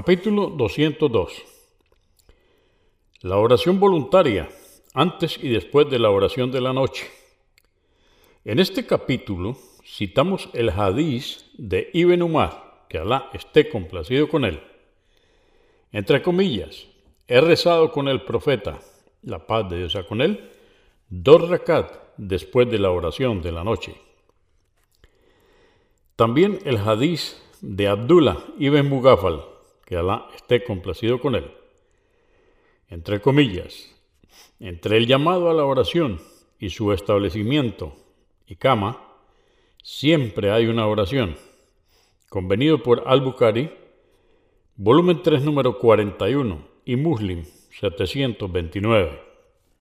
Capítulo 202. La oración voluntaria, antes y después de la oración de la noche. En este capítulo citamos el hadiz de Ibn Umar, que Alá esté complacido con él. Entre comillas, he rezado con el profeta, la paz de Dios sea con él, dos rakat después de la oración de la noche. También el hadiz de Abdullah ibn Mugafal, que Alá esté complacido con él. Entre comillas, entre el llamado a la oración y su establecimiento y cama, siempre hay una oración. Convenido por Al-Bukhari, volumen 3, número 41 y Muslim 729.